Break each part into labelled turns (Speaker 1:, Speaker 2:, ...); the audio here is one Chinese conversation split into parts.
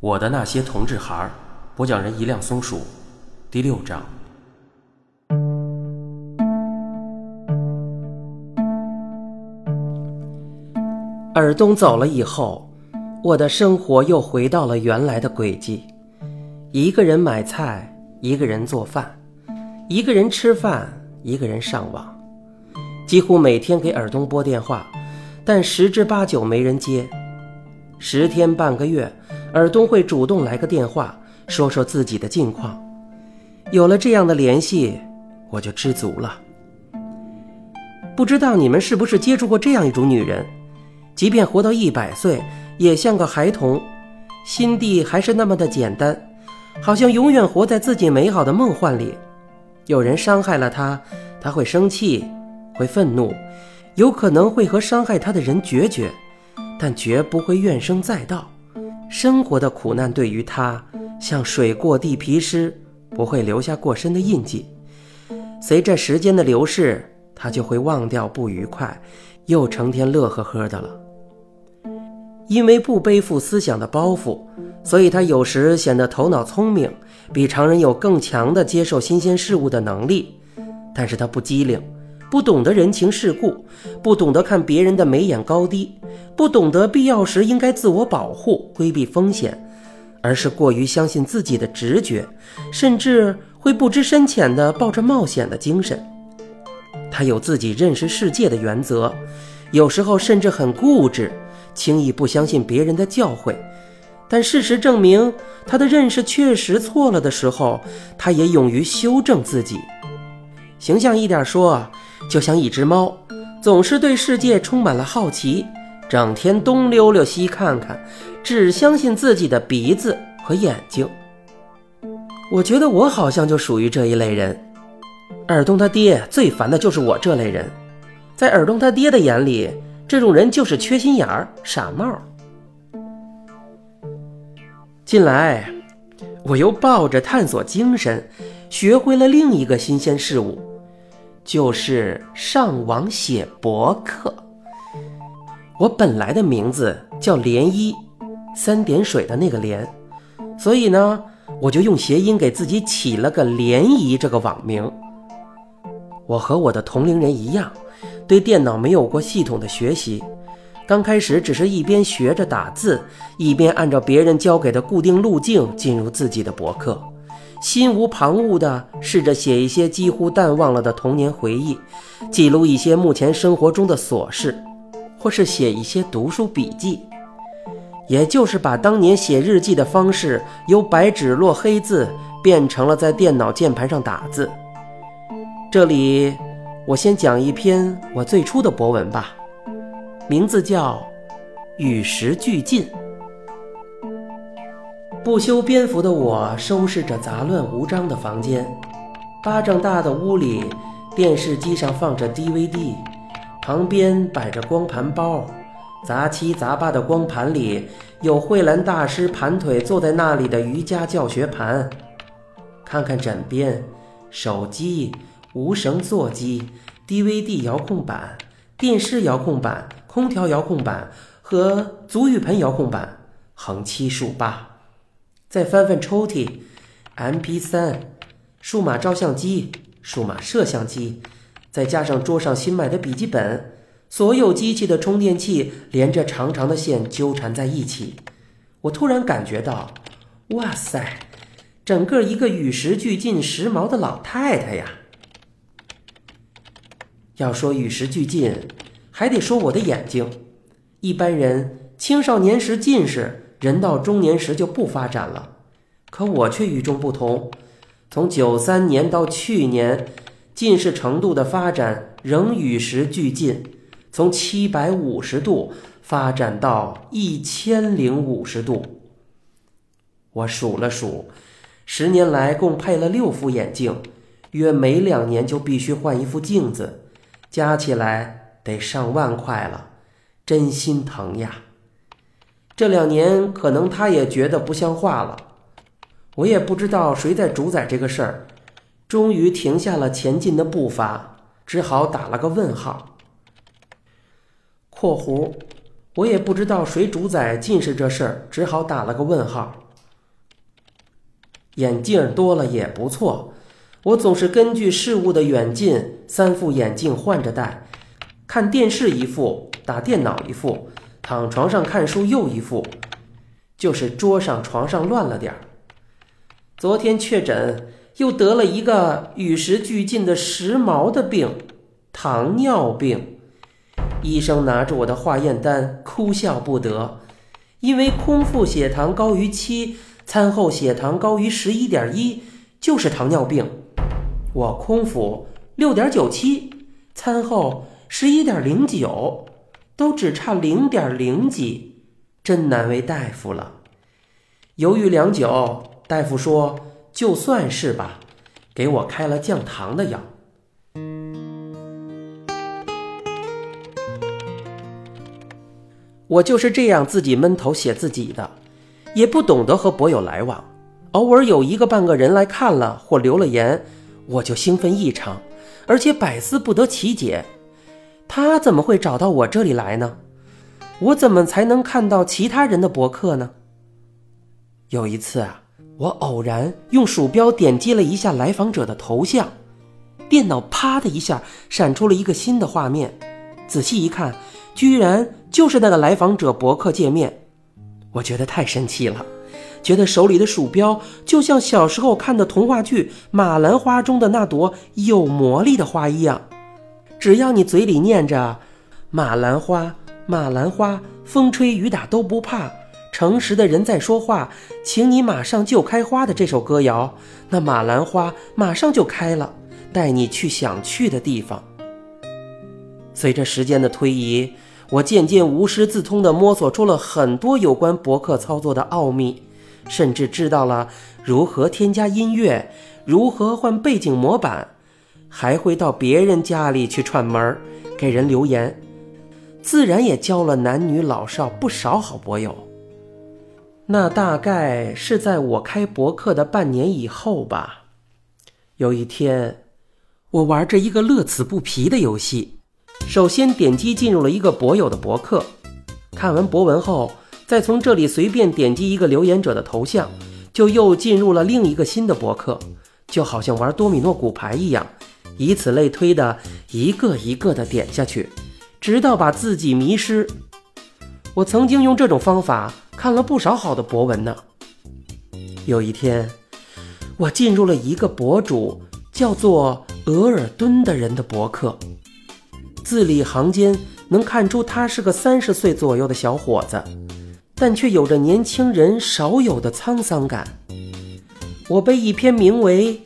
Speaker 1: 我的那些同志孩儿，播讲人一辆松鼠，第六章。
Speaker 2: 尔东走了以后，我的生活又回到了原来的轨迹：一个人买菜，一个人做饭，一个人吃饭，一个人上网。几乎每天给尔东拨电话，但十之八九没人接。十天半个月，尔东会主动来个电话，说说自己的近况。有了这样的联系，我就知足了。不知道你们是不是接触过这样一种女人？即便活到一百岁，也像个孩童，心地还是那么的简单，好像永远活在自己美好的梦幻里。有人伤害了她，她会生气，会愤怒，有可能会和伤害她的人决绝，但绝不会怨声载道。生活的苦难对于他像水过地皮湿，不会留下过深的印记。随着时间的流逝，他就会忘掉不愉快，又成天乐呵呵的了。因为不背负思想的包袱，所以他有时显得头脑聪明，比常人有更强的接受新鲜事物的能力。但是他不机灵，不懂得人情世故，不懂得看别人的眉眼高低，不懂得必要时应该自我保护，规避风险，而是过于相信自己的直觉，甚至会不知深浅地抱着冒险的精神。他有自己认识世界的原则，有时候甚至很固执。轻易不相信别人的教诲，但事实证明，他的认识确实错了的时候，他也勇于修正自己。形象一点说，就像一只猫，总是对世界充满了好奇，整天东溜溜西看看，只相信自己的鼻子和眼睛。我觉得我好像就属于这一类人。尔东他爹最烦的就是我这类人，在尔东他爹的眼里。这种人就是缺心眼儿、傻帽。近来，我又抱着探索精神，学会了另一个新鲜事物，就是上网写博客。我本来的名字叫涟漪，三点水的那个涟，所以呢，我就用谐音给自己起了个“涟漪”这个网名。我和我的同龄人一样。对电脑没有过系统的学习，刚开始只是一边学着打字，一边按照别人教给的固定路径进入自己的博客，心无旁骛地试着写一些几乎淡忘了的童年回忆，记录一些目前生活中的琐事，或是写一些读书笔记，也就是把当年写日记的方式由白纸落黑字变成了在电脑键盘上打字。这里。我先讲一篇我最初的博文吧，名字叫《与时俱进》。不修边幅的我收拾着杂乱无章的房间，巴掌大的屋里，电视机上放着 DVD，旁边摆着光盘包，杂七杂八的光盘里有慧兰大师盘腿坐在那里的瑜伽教学盘，看看枕边，手机。无绳座机、DVD 遥控板、电视遥控板、空调遥控板和足浴盆遥控板，横七竖八。再翻翻抽屉，MP3、数码照相机、数码摄像机，再加上桌上新买的笔记本，所有机器的充电器连着长长的线纠缠在一起。我突然感觉到，哇塞，整个一个与时俱进、时髦的老太太呀！要说与时俱进，还得说我的眼睛。一般人青少年时近视，人到中年时就不发展了，可我却与众不同。从九三年到去年，近视程度的发展仍与时俱进，从七百五十度发展到一千零五十度。我数了数，十年来共配了六副眼镜，约每两年就必须换一副镜子。加起来得上万块了，真心疼呀！这两年可能他也觉得不像话了，我也不知道谁在主宰这个事儿，终于停下了前进的步伐，只好打了个问号。（括弧）我也不知道谁主宰近视这事儿，只好打了个问号。眼镜多了也不错。我总是根据事物的远近，三副眼镜换着戴。看电视一副，打电脑一副，躺床上看书又一副，就是桌上、床上乱了点儿。昨天确诊，又得了一个与时俱进的时髦的病——糖尿病。医生拿着我的化验单，哭笑不得，因为空腹血糖高于七，餐后血糖高于十一点一，就是糖尿病。我空腹六点九七，餐后十一点零九，都只差零点零几，真难为大夫了。犹豫良久。大夫说：“就算是吧，给我开了降糖的药。”我就是这样自己闷头写自己的，也不懂得和博友来往。偶尔有一个半个人来看了或留了言，我就兴奋异常，而且百思不得其解：他怎么会找到我这里来呢？我怎么才能看到其他人的博客呢？有一次啊。我偶然用鼠标点击了一下来访者的头像，电脑啪的一下闪出了一个新的画面。仔细一看，居然就是那个来访者博客界面。我觉得太神奇了，觉得手里的鼠标就像小时候看的童话剧《马兰花》中的那朵有魔力的花一样。只要你嘴里念着“马兰花，马兰花，风吹雨打都不怕”。诚实的人在说话，请你马上就开花的这首歌谣，那马兰花马上就开了，带你去想去的地方。随着时间的推移，我渐渐无师自通地摸索出了很多有关博客操作的奥秘，甚至知道了如何添加音乐，如何换背景模板，还会到别人家里去串门给人留言，自然也交了男女老少不少好博友。那大概是在我开博客的半年以后吧。有一天，我玩着一个乐此不疲的游戏，首先点击进入了一个博友的博客，看完博文后，再从这里随便点击一个留言者的头像，就又进入了另一个新的博客，就好像玩多米诺骨牌一样，以此类推的一个一个的点下去，直到把自己迷失。我曾经用这种方法。看了不少好的博文呢。有一天，我进入了一个博主叫做额尔敦的人的博客，字里行间能看出他是个三十岁左右的小伙子，但却有着年轻人少有的沧桑感。我被一篇名为《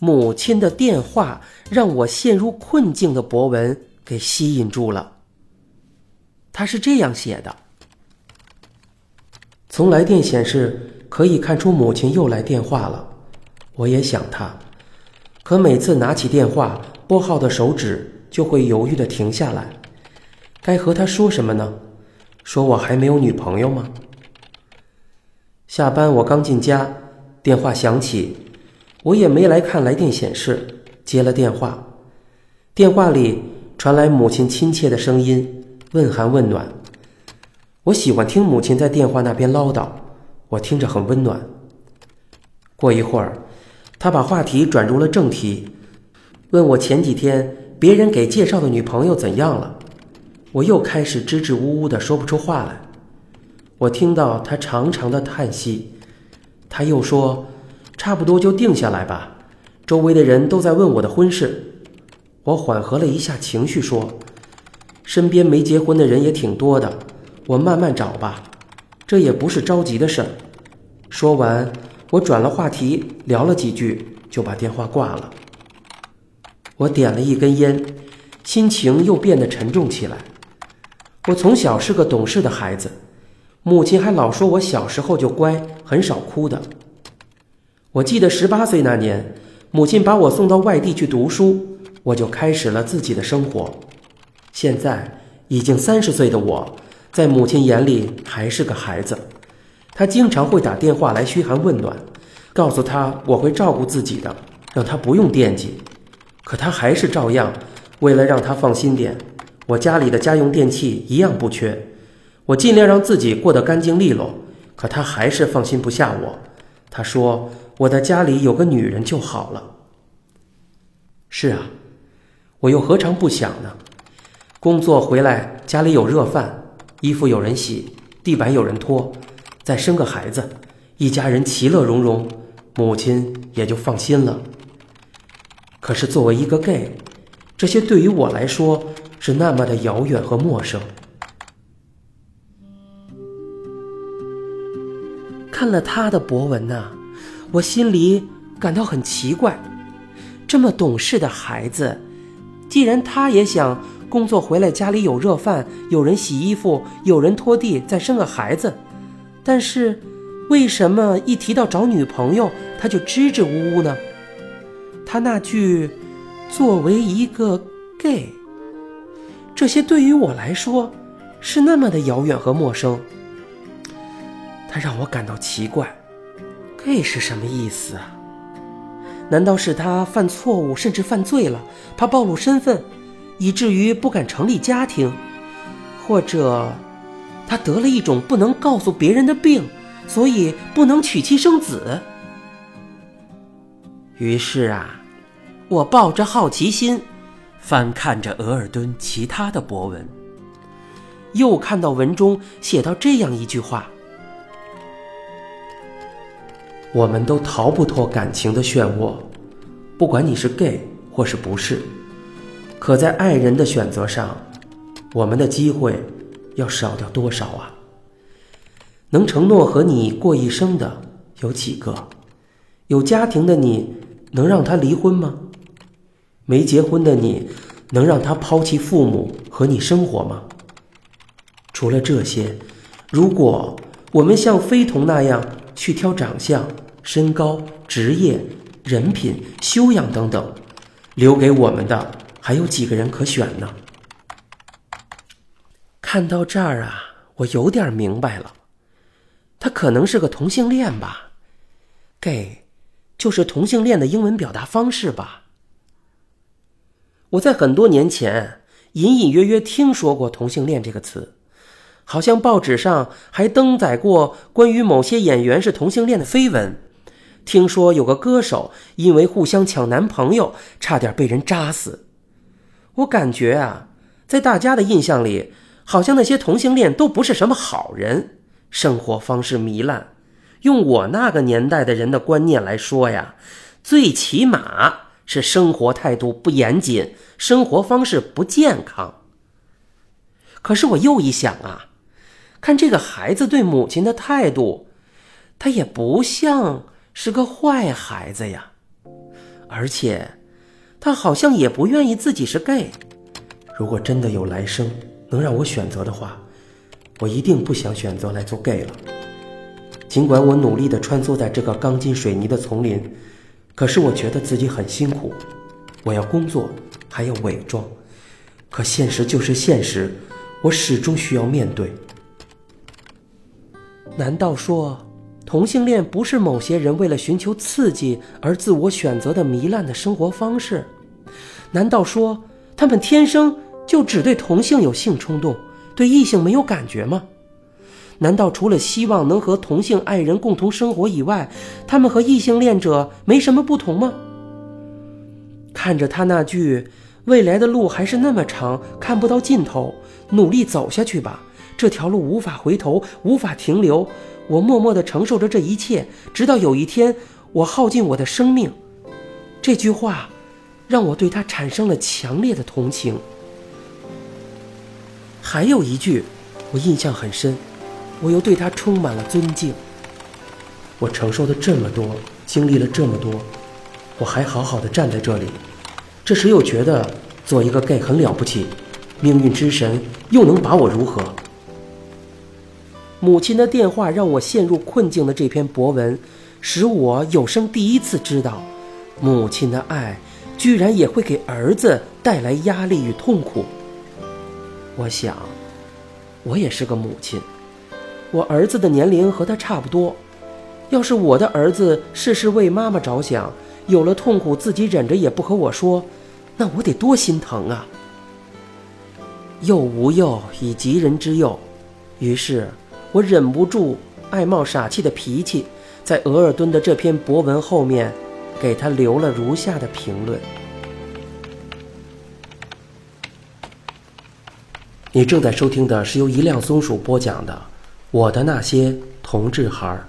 Speaker 2: 母亲的电话让我陷入困境》的博文给吸引住了。他是这样写的。从来电显示可以看出母亲又来电话了，我也想她，可每次拿起电话拨号的手指就会犹豫的停下来。该和她说什么呢？说我还没有女朋友吗？下班我刚进家，电话响起，我也没来看来电显示，接了电话。电话里传来母亲亲切的声音，问寒问暖。我喜欢听母亲在电话那边唠叨，我听着很温暖。过一会儿，她把话题转入了正题，问我前几天别人给介绍的女朋友怎样了。我又开始支支吾吾的说不出话来。我听到她长长的叹息，她又说：“差不多就定下来吧。”周围的人都在问我的婚事。我缓和了一下情绪说：“身边没结婚的人也挺多的。”我慢慢找吧，这也不是着急的事儿。说完，我转了话题，聊了几句，就把电话挂了。我点了一根烟，心情又变得沉重起来。我从小是个懂事的孩子，母亲还老说我小时候就乖，很少哭的。我记得十八岁那年，母亲把我送到外地去读书，我就开始了自己的生活。现在已经三十岁的我。在母亲眼里还是个孩子，她经常会打电话来嘘寒问暖，告诉她我会照顾自己的，让她不用惦记。可她还是照样，为了让她放心点，我家里的家用电器一样不缺。我尽量让自己过得干净利落，可她还是放心不下我。她说我的家里有个女人就好了。是啊，我又何尝不想呢？工作回来，家里有热饭，衣服有人洗，地板有人拖，再生个孩子，一家人其乐融融，母亲也就放心了。可是作为一个 gay，这些对于我来说是那么的遥远和陌生。看了他的博文呐，我心里感到很奇怪。这么懂事的孩子，既然他也想工作回来家里有热饭、有人洗衣服、有人拖地，再生个孩子，但是为什么一提到找女朋友他就支支吾吾呢？他那句“作为一个 gay”，这些对于我来说是那么的遥远和陌生。他让我感到奇怪这是什么意思啊？难道是他犯错误，甚至犯罪了，怕暴露身份，以至于不敢成立家庭，或者他得了一种不能告诉别人的病，所以不能娶妻生子？于是啊，我抱着好奇心，
Speaker 1: 翻看着额尔敦其他的博文，
Speaker 2: 又看到文中写到这样一句话。我们都逃不脱感情的漩涡，不管你是 gay 或是不是，可在爱人的选择上，我们的机会要少掉多少啊？能承诺和你过一生的有几个？有家庭的你能让他离婚吗？没结婚的你能让他抛弃父母和你生活吗？除了这些，如果我们像非同那样。去挑长相、身高、职业、人品、修养等等，留给我们的还有几个人可选呢？看到这儿啊，我有点明白了，他可能是个同性恋吧？gay，就是同性恋的英文表达方式吧？我在很多年前隐隐约约听说过同性恋这个词。好像报纸上还登载过关于某些演员是同性恋的绯闻，听说有个歌手因为互相抢男朋友，差点被人扎死。我感觉啊，在大家的印象里，好像那些同性恋都不是什么好人，生活方式糜烂。用我那个年代的人的观念来说呀，最起码是生活态度不严谨，生活方式不健康。可是我又一想啊。看这个孩子对母亲的态度，他也不像是个坏孩子呀，而且他好像也不愿意自己是 gay。如果真的有来生能让我选择的话，我一定不想选择来做 gay 了。尽管我努力地穿梭在这个钢筋水泥的丛林，可是我觉得自己很辛苦。我要工作，还要伪装，可现实就是现实，我始终需要面对。难道说，同性恋不是某些人为了寻求刺激而自我选择的糜烂的生活方式？难道说他们天生就只对同性有性冲动，对异性没有感觉吗？难道除了希望能和同性爱人共同生活以外，他们和异性恋者没什么不同吗？看着他那句“未来的路还是那么长，看不到尽头，努力走下去吧”。这条路无法回头，无法停留。我默默地承受着这一切，直到有一天我耗尽我的生命。这句话让我对他产生了强烈的同情。还有一句，我印象很深，我又对他充满了尊敬。我承受的这么多，经历了这么多，我还好好的站在这里，这时又觉得做一个 gay 很了不起，命运之神又能把我如何？母亲的电话让我陷入困境的这篇博文，使我有生第一次知道，母亲的爱居然也会给儿子带来压力与痛苦。我想，我也是个母亲，我儿子的年龄和他差不多。要是我的儿子事事为妈妈着想，有了痛苦自己忍着也不和我说，那我得多心疼啊！幼无幼以及人之幼，于是。我忍不住爱冒傻气的脾气，在额尔敦的这篇博文后面，给他留了如下的评论：
Speaker 1: 你正在收听的是由一辆松鼠播讲的《我的那些同志孩儿》。